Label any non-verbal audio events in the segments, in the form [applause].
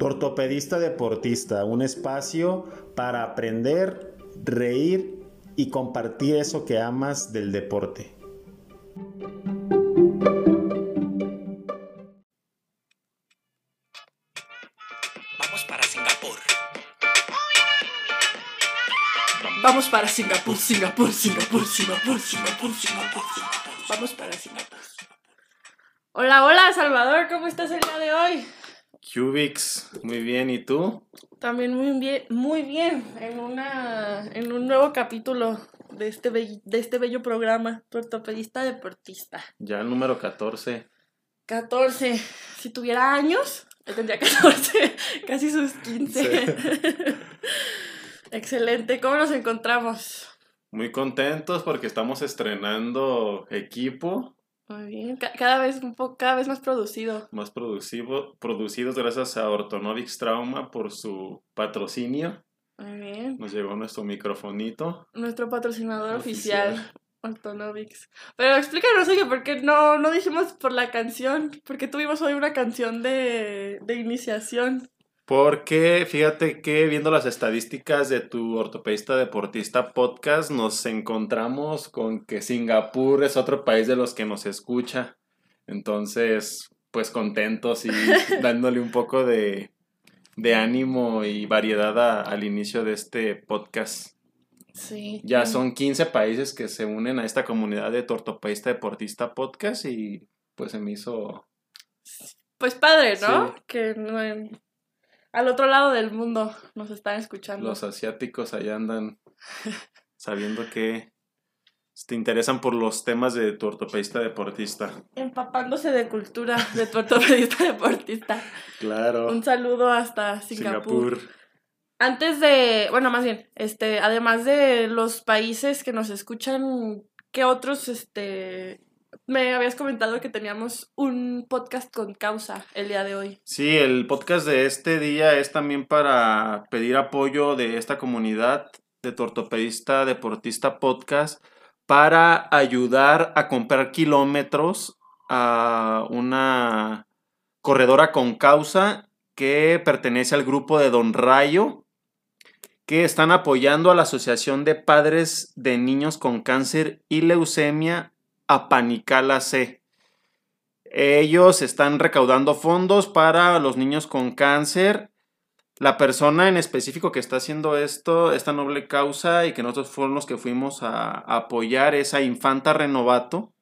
Ortopedista Deportista, un espacio para aprender, reír y compartir eso que amas del deporte. Vamos para Singapur. Vamos para Singapur, Singapur, Singapur, Singapur, Singapur, Singapur, Singapur. Vamos para Singapur. Hola, hola, Salvador, ¿cómo estás el día de hoy? Cubix, muy bien, ¿y tú? También muy bien, muy bien, en una en un nuevo capítulo de este bello, de este bello programa, tu ortopedista deportista. Ya el número 14. 14. Si tuviera años, tendría 14, [laughs] casi sus 15. [laughs] Excelente, ¿cómo nos encontramos? Muy contentos porque estamos estrenando equipo Muy bien, ca- cada vez un poco, cada vez más producido. más producido, producidos gracias a Orthonovics Trauma por su patrocinio. Muy bien. Nos llegó nuestro microfonito. Nuestro patrocinador Oficial. oficial, Ortonovics. Pero explícanos, oye, ¿por qué no, no dijimos por la canción? Porque tuvimos hoy una canción de, de iniciación. Porque fíjate que viendo las estadísticas de tu ortopedista deportista podcast, nos encontramos con que Singapur es otro país de los que nos escucha. Entonces, pues contentos y [laughs] dándole un poco de, de ánimo y variedad a- al inicio de este podcast. Sí. Ya son 15 países que se unen a esta comunidad de tu ortopedista deportista podcast y pues se me hizo Pues padre, ¿no? Sí. Que no al otro lado del mundo nos están escuchando. Los asiáticos allá andan [laughs] sabiendo que te interesan por los temas de tu ortopedista deportista. Empapándose de cultura de tu ortopedista deportista. Claro. Un saludo hasta Singapur. Singapur. Antes de, bueno, más bien, este, además de los países que nos escuchan, ¿qué otros, este, me habías comentado que teníamos un podcast con causa el día de hoy? Sí, el podcast de este día es también para pedir apoyo de esta comunidad de tu ortopedista deportista podcast para ayudar a comprar kilómetros a una corredora con causa que pertenece al grupo de Don Rayo que están apoyando a la Asociación de Padres de Niños con Cáncer y Leucemia Apanicala C. Ellos están recaudando fondos para los niños con cáncer. La persona en específico que está haciendo esto, esta noble causa y que nosotros fuimos los que fuimos a, apoyar es a Infanta Renovato.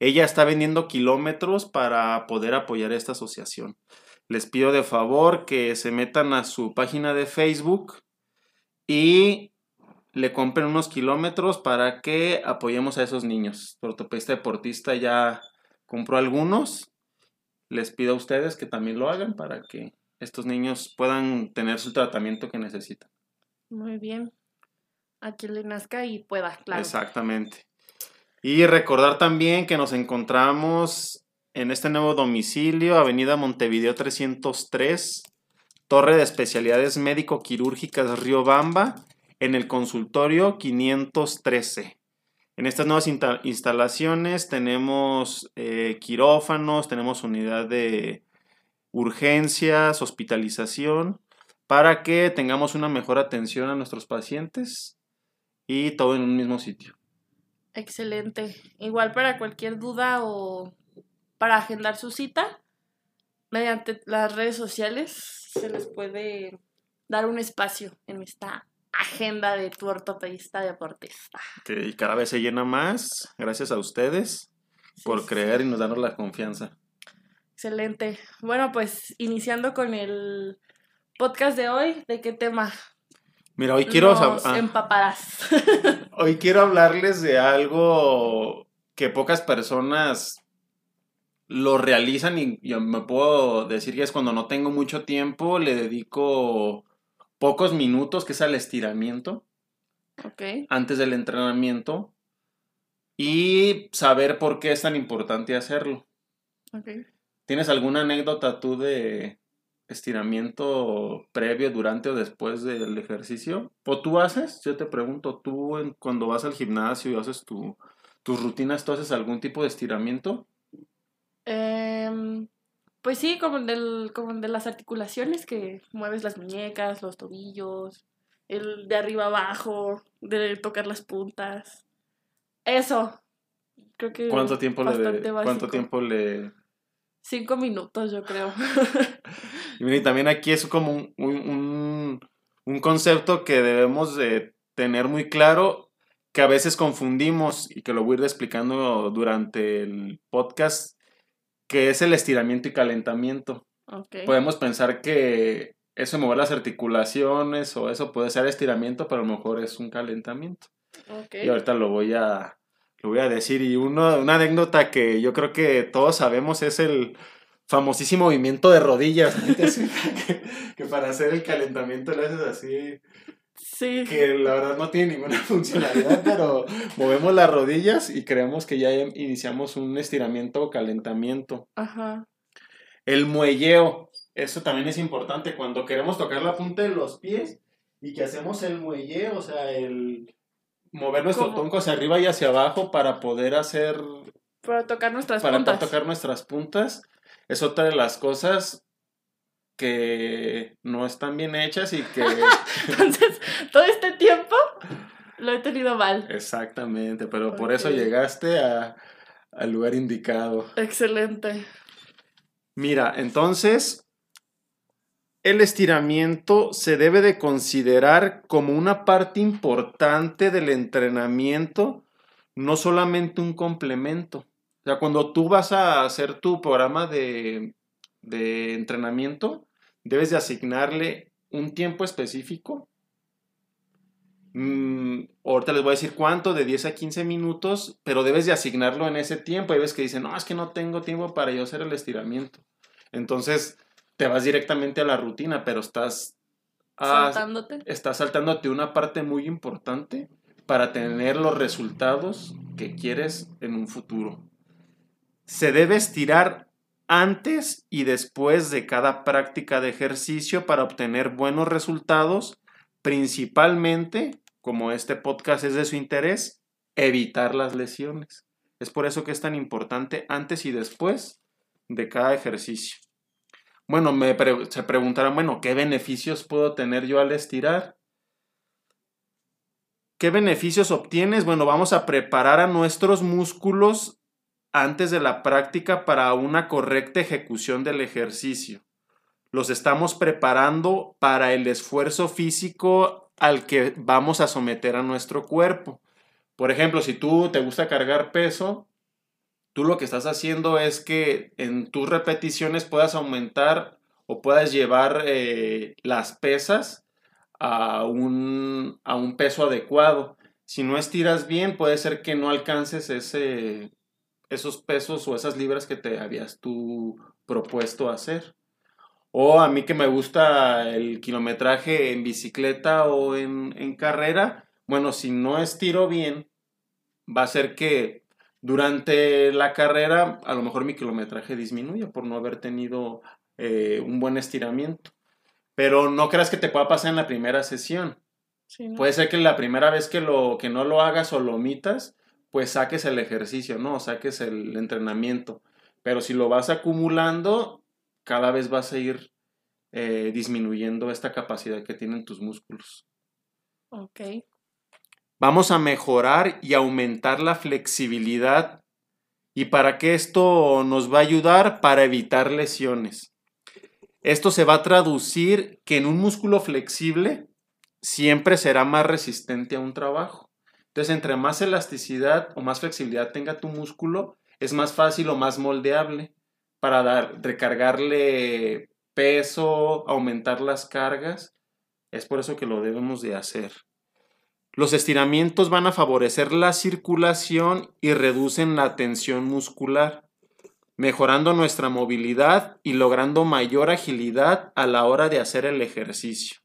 Ella está vendiendo kilómetros para poder apoyar esta asociación. Les pido de favor que se metan a su página de Facebook y le compren unos kilómetros para que apoyemos a esos niños. Ortopedista deportista ya compró algunos. Les pido a ustedes que también lo hagan para que estos niños puedan tener su tratamiento que necesitan. Muy bien. A quien le nazca y pueda, claro. Exactamente. Y recordar también que nos encontramos en este nuevo domicilio, Avenida Montevideo 303, Torre de Especialidades Médico-Quirúrgicas Río Bamba, en el consultorio 513. En estas nuevas insta- instalaciones tenemos eh, quirófanos, tenemos unidad de urgencias, hospitalización, para que tengamos una mejor atención a nuestros pacientes y todo en un mismo sitio. Excelente. Igual para cualquier duda o para agendar su cita, mediante las redes sociales se les puede dar un espacio en esta agenda de tu ortopedista deportista. Que cada vez se llena más, gracias a ustedes por Sí, creer y nos darnos la confianza. Excelente. Bueno, pues iniciando con el podcast de hoy, ¿de qué tema? Mira, hoy quiero, Nos ah, empaparás. [laughs] hoy quiero hablarles de algo que pocas personas lo realizan y yo me puedo decir que es cuando no tengo mucho tiempo, le dedico pocos minutos, que es al estiramiento. ok. antes del entrenamiento y saber por qué es tan importante hacerlo. Ok. ¿Tienes alguna anécdota tú de estiramiento previo, durante o después del ejercicio? ¿O tú haces? Yo te pregunto, ¿tú en- cuando vas al gimnasio y haces tu, tus rutinas, tú haces algún tipo de estiramiento? Em, Pues sí, como el, del, como de las articulaciones, que mueves las muñecas, los tobillos, el de arriba abajo, de tocar las puntas. Eso. Creo que ¿Cuánto tiempo le ¿Cuánto tiempo le Cinco minutos, yo creo. [laughs] Y también aquí es como un, un- un- un concepto que debemos de tener muy claro, que a veces confundimos y que lo voy a ir explicando durante el podcast, que es el estiramiento y calentamiento. Podemos pensar que eso de mover las articulaciones o eso puede ser estiramiento, pero a lo mejor es un calentamiento. Y ahorita lo voy a, lo voy a decir. Y uno, una anécdota que yo creo que todos sabemos es el famosísimo movimiento de rodillas. [laughs] que para hacer el calentamiento lo haces así, Sí. que la verdad no tiene ninguna [laughs] funcionalidad, pero movemos las rodillas y creemos que ya iniciamos un estiramiento o calentamiento. Ajá. El muelleo, eso también es importante cuando queremos tocar la punta de los pies y que hacemos el muelleo, o sea, el mover nuestro ¿Cómo? tronco hacia arriba y hacia abajo para poder hacer, Para tocar nuestras para puntas. tocar nuestras puntas, es otra de las cosas que no están bien hechas y que [laughs] Entonces, todo este tiempo lo he tenido mal. exactamente, pero por eso llegaste a- al lugar indicado. Excelente. Mira, entonces, el estiramiento se debe de considerar como una parte importante del entrenamiento, no solamente un complemento. O sea, cuando tú vas a hacer tu programa de, de entrenamiento, debes de asignarle un tiempo específico. Mm, ahorita les voy a decir cuánto, de 10 a 15 minutos, pero debes de asignarlo en ese tiempo. Hay veces que dicen, no, es que no tengo tiempo para yo hacer el estiramiento. Entonces, te vas directamente a la rutina, pero estás, ah, Saltándote. estás saltándote una parte muy importante para tener los resultados que quieres en un futuro. Se debe estirar antes y después de cada práctica de ejercicio para obtener buenos resultados, principalmente, como este podcast es de su interés, evitar las lesiones. Es por eso que es tan importante antes y después de cada ejercicio. Bueno, me se preguntarán, bueno, ¿qué beneficios puedo tener yo al estirar? ¿Qué beneficios obtienes? Bueno, vamos a preparar a nuestros músculos antes de la práctica para una correcta ejecución del ejercicio. Los estamos preparando para el esfuerzo físico al que vamos a someter a nuestro cuerpo. Por ejemplo, si tú te gusta cargar peso, tú lo que estás haciendo es que en tus repeticiones puedas aumentar o puedas llevar eh, las pesas a un, a un peso adecuado. Si no estiras bien, puede ser que no alcances ese, esos pesos o esas libras que te habías tú propuesto hacer. O a mí que me gusta el kilometraje en bicicleta o en, en carrera, bueno, si no estiro bien, va a ser que durante la carrera a lo mejor mi kilometraje disminuya por no haber tenido eh, un buen estiramiento. Pero no creas que te pueda pasar en la primera sesión. Sí, ¿no? Puede ser que la primera vez que, lo, que no lo hagas o lo omitas, pues saques el ejercicio, ¿no? Saques el entrenamiento. Pero si lo vas acumulando, cada vez vas a ir eh, disminuyendo esta capacidad que tienen tus músculos. Ok. Vamos a mejorar y aumentar la flexibilidad. ¿Y para qué esto nos va a ayudar? Para evitar lesiones. Esto se va a traducir que en un músculo flexible siempre será más resistente a un trabajo. Entonces, entre más elasticidad o más flexibilidad tenga tu músculo, es más fácil o más moldeable para dar, recargarle peso, aumentar las cargas. Es por eso que lo debemos de hacer. Los estiramientos van a favorecer la circulación y reducen la tensión muscular, mejorando nuestra movilidad y logrando mayor agilidad a la hora de hacer el ejercicio.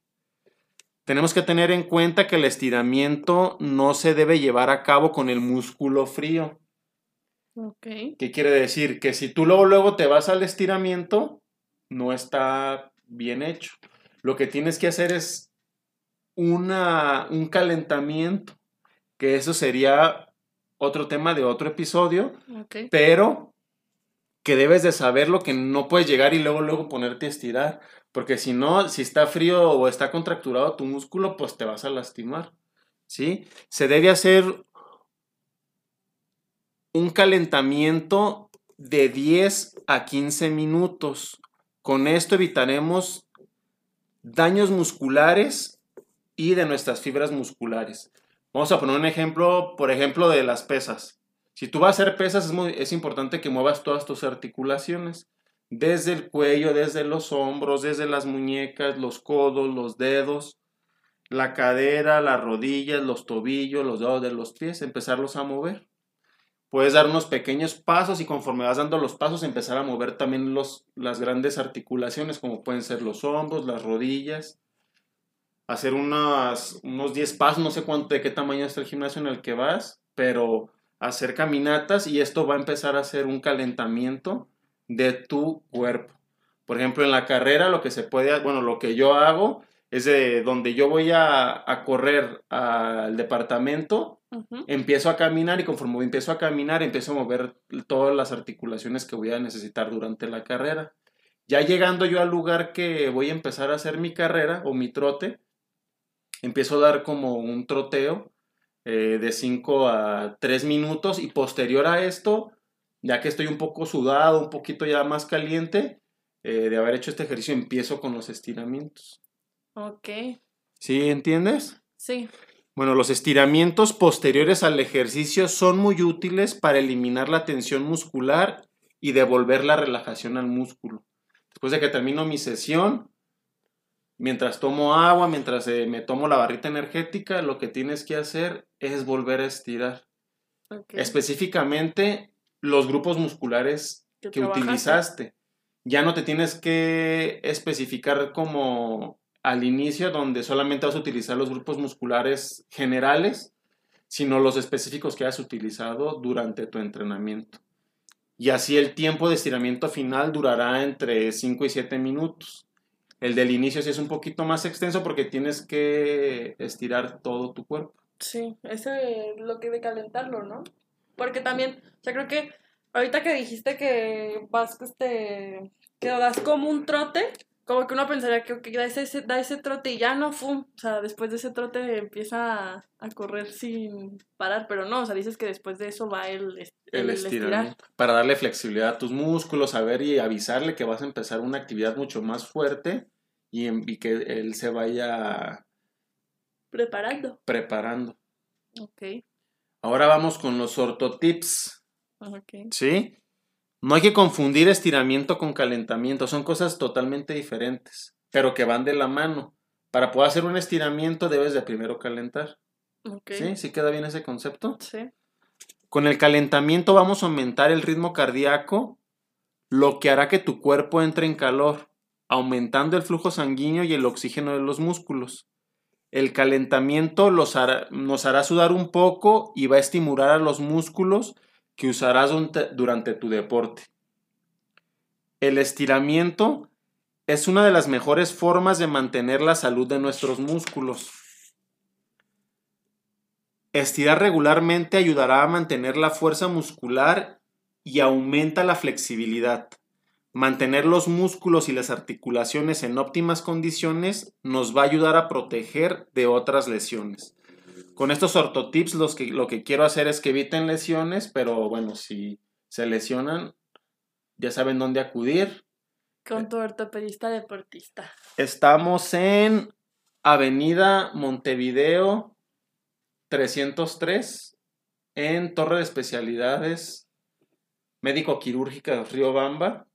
Tenemos que tener en cuenta que el estiramiento no se debe llevar a cabo con el músculo frío. Ok. ¿Qué quiere decir? Que si tú luego, luego te vas al estiramiento, no está bien hecho. Lo que tienes que hacer es una, un calentamiento, que eso sería otro tema de otro episodio, Ok. pero que debes de saberlo, que no puedes llegar y luego, luego ponerte a estirar. Porque si no, si está frío o está contracturado tu músculo, pues te vas a lastimar. ¿Sí? Se debe hacer un calentamiento de 10 a 15 minutos. Con esto evitaremos daños musculares y de nuestras fibras musculares. Vamos a poner un ejemplo, por ejemplo, de las pesas. Si tú vas a hacer pesas, es, muy, es importante que muevas todas tus articulaciones. Desde el cuello, desde los hombros, desde las muñecas, los codos, los dedos, la cadera, las rodillas, los tobillos, los dedos de los pies, empezarlos a mover. Puedes dar unos pequeños pasos y conforme vas dando los pasos empezar a mover también los, las grandes articulaciones como pueden ser los hombros, las rodillas. Hacer unas, unos 10 pasos, no sé cuánto, de qué tamaño es el gimnasio en el que vas, pero hacer caminatas y esto va a empezar a hacer un calentamiento de tu cuerpo. Por ejemplo, en la carrera lo que se puede, bueno, lo que yo hago es de donde yo voy a, a correr al departamento, empiezo a caminar y conforme empiezo a caminar empiezo a mover todas las articulaciones que voy a necesitar durante la carrera. Ya llegando yo al lugar que voy a empezar a hacer mi carrera o mi trote, empiezo a dar como un troteo eh, de 5 a 3 minutos y posterior a esto, ya que estoy un poco sudado, un poquito ya más caliente, eh, de haber hecho este ejercicio, empiezo con los estiramientos. Ok. ¿Sí entiendes? Sí. Bueno, los estiramientos posteriores al ejercicio son muy útiles para eliminar la tensión muscular y devolver la relajación al músculo. Después de que termino mi sesión, mientras tomo agua, mientras eh, me tomo la barrita energética, lo que tienes que hacer es volver a estirar. Específicamente los grupos musculares Que que trabajaste. utilizaste. Ya no te tienes que especificar como al inicio donde solamente vas a utilizar los grupos musculares generales, sino los específicos que has utilizado durante tu entrenamiento. Y así el tiempo de estiramiento final durará entre 5 y 7 minutos. El del inicio sí es un poquito más extenso porque tienes que estirar todo tu cuerpo. Sí, ese es lo que de calentarlo, ¿no? Porque también, o sea, creo que ahorita que dijiste que vas, este, que das como un trote, como que uno pensaría que da, ese, da ese trote y ya no, fum, o sea, después de ese trote empieza a, a correr sin parar, pero no, o sea, dices que después de eso va el, el el estirar. Para darle flexibilidad a tus músculos, saber y avisarle que vas a empezar una actividad mucho más fuerte y, en- y que él se vaya Preparando. preparando. Ok, Ahora vamos con los ortotips, ok. ¿sí? No hay que confundir estiramiento con calentamiento, son cosas totalmente diferentes, pero que van de la mano. Para poder hacer un estiramiento debes de primero calentar, Ok. ¿sí? ¿Sí queda bien ese concepto? Sí. Con el calentamiento vamos a aumentar el ritmo cardíaco, lo que hará que tu cuerpo entre en calor, aumentando el flujo sanguíneo y el oxígeno de los músculos. El calentamiento los hará- nos hará sudar un poco y va a estimular a los músculos que usarás durante- tu deporte. El estiramiento es una de las mejores formas de mantener la salud de nuestros músculos. Estirar regularmente ayudará a mantener la fuerza muscular y aumenta la flexibilidad. Mantener los músculos y las articulaciones en óptimas condiciones nos va a ayudar a proteger de otras lesiones. Con estos ortotips los que, lo que quiero hacer es que eviten lesiones, pero bueno, si se lesionan, ya saben dónde acudir. Con tu ortopedista deportista. Estamos en Avenida Montevideo 303 en Torre de Especialidades Médico Quirúrgica de Río Bamba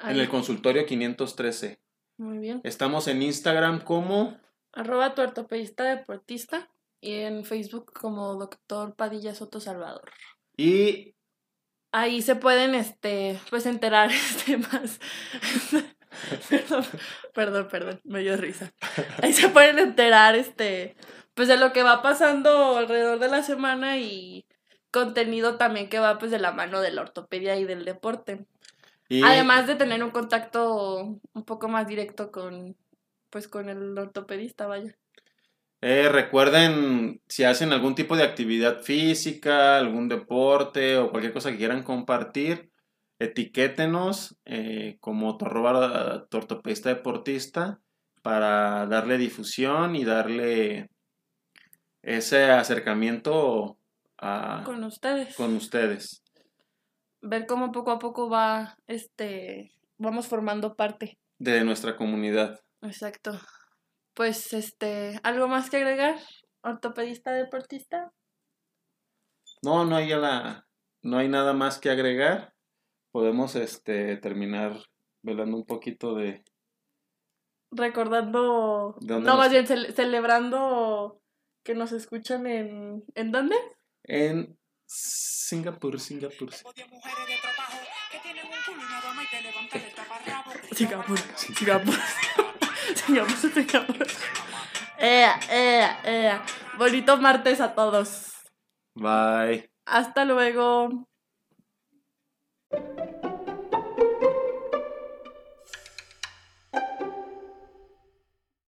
en el consultorio 513. Muy bien. Estamos en Instagram como Arroba tu ortopedista deportista y en Facebook como doctor Padilla Soto Salvador. y Ahí se pueden, este, pues enterar [laughs] este más. perdón, perdón, perdón, me dio risa. Ahí se pueden enterar, este, pues de lo que va pasando alrededor de la semana y contenido también que va pues de la mano de la ortopedia y del deporte. y Además de tener un contacto un poco más directo con, pues con el ortopedista, vaya. eh, recuerden si hacen algún tipo de actividad física, algún deporte o cualquier cosa que quieran compartir, etiquétenos eh, como arroba tortopedista deportista para darle difusión y darle ese acercamiento a, Con ustedes. con ustedes. Ver cómo poco a poco va, este, vamos formando parte. de nuestra comunidad. Exacto. Pues, este, ¿algo más que agregar? Ortopedista deportista. No, no hay ya la, no hay nada más que agregar. Podemos este terminar velando un poquito de Recordando. ¿De dónde No, nos- más bien cele- celebrando que nos escuchan en. ¿En dónde? en Singapur, Singapur. Singapur. Singapur tengamos, pues, tengamos. Este eh, eh, eh. Bonito martes a todos. Bye. Hasta luego.